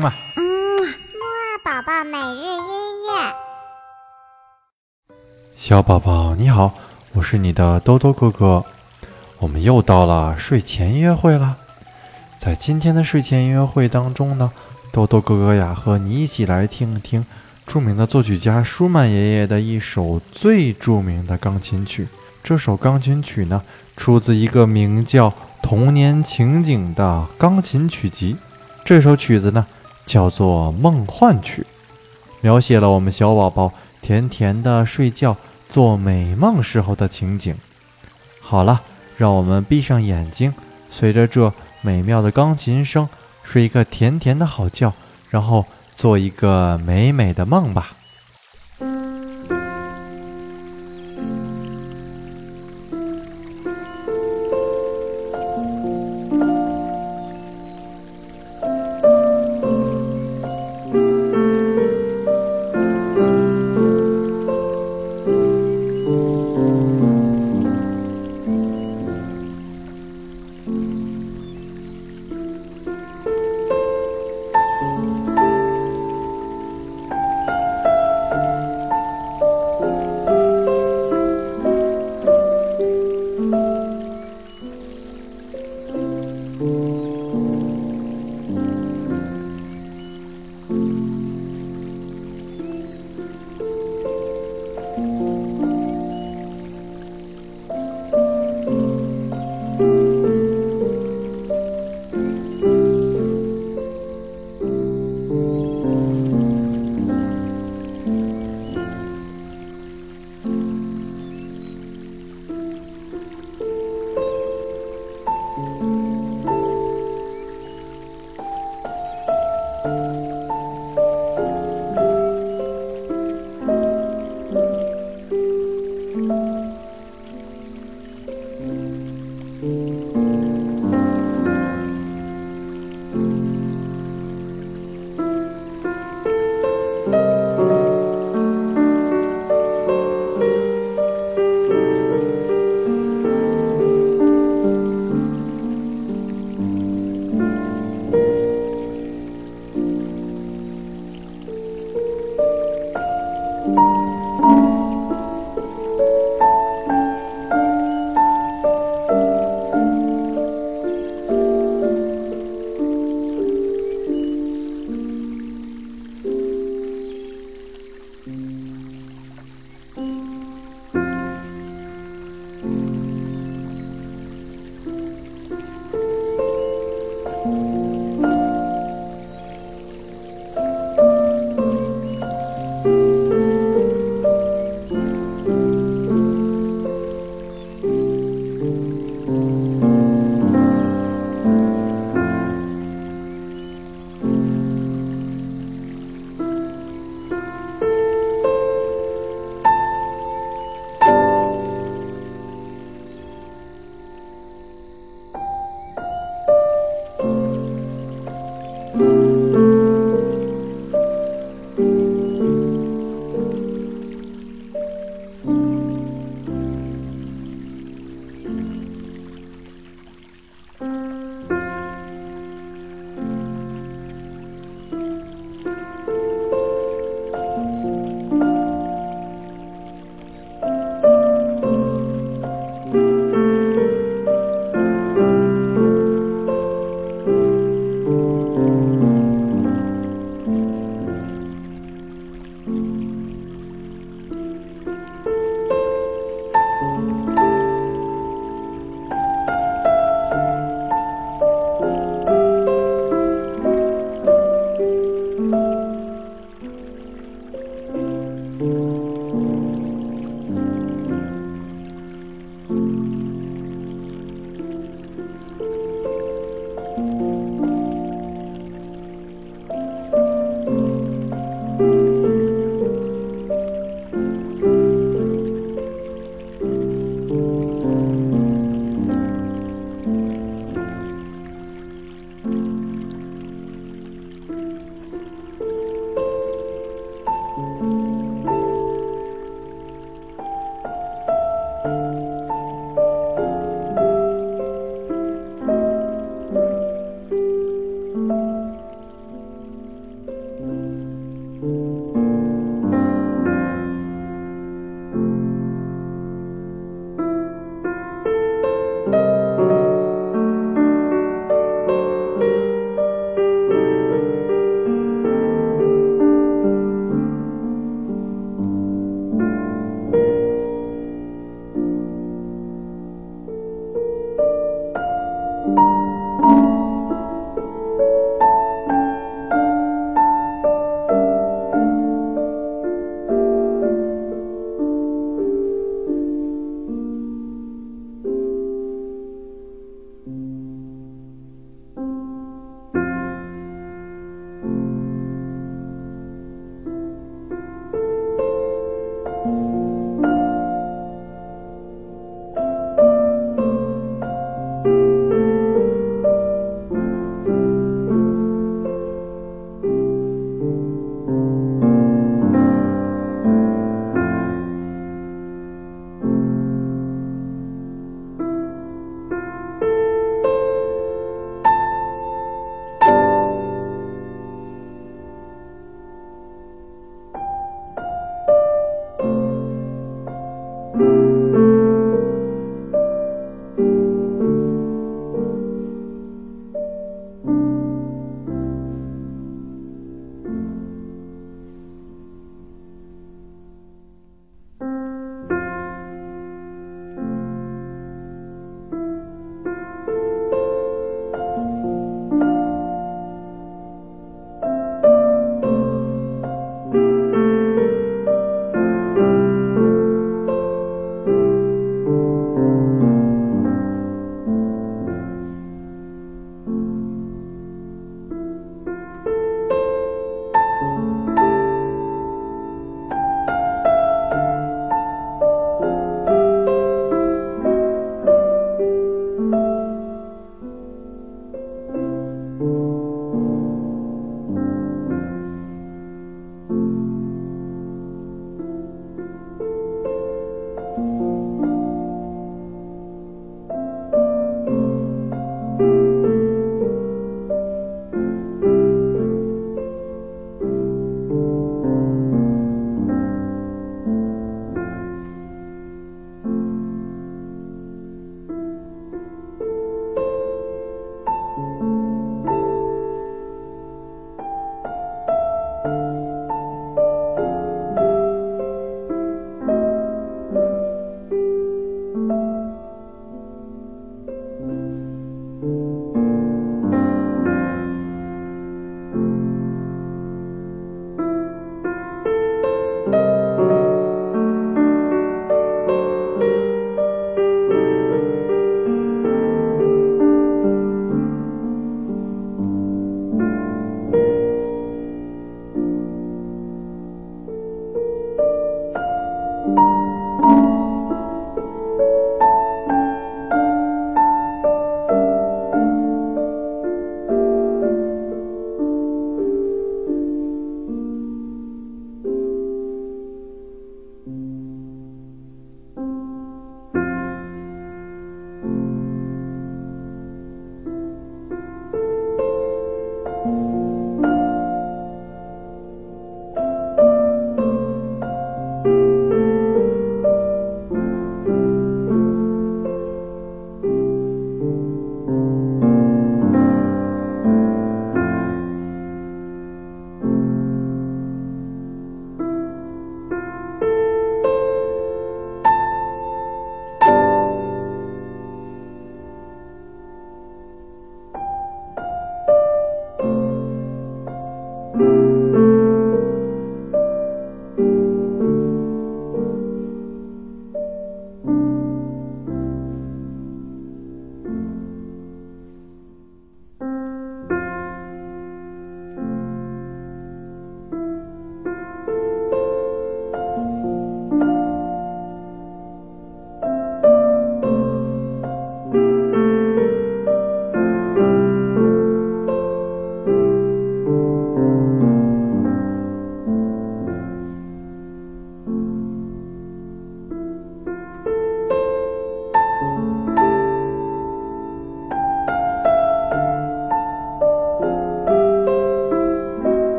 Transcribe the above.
嗯嘛。嗯，木宝宝每日音乐。小宝宝你好，我是你的兜兜哥哥。我们又到了睡前音乐会了。在今天的睡前音乐会当中呢，兜兜哥哥呀和你一起来听一听著名的作曲家舒曼爷爷的一首最著名的钢琴曲。这首钢琴曲呢，出自一个名叫《童年情景》的钢琴曲集。这首曲子呢，叫做《梦幻曲》，描写了我们小宝宝甜甜的睡觉、做美梦时候的情景。好了。让我们闭上眼睛，随着这美妙的钢琴声，睡一个甜甜的好觉，然后做一个美美的梦吧。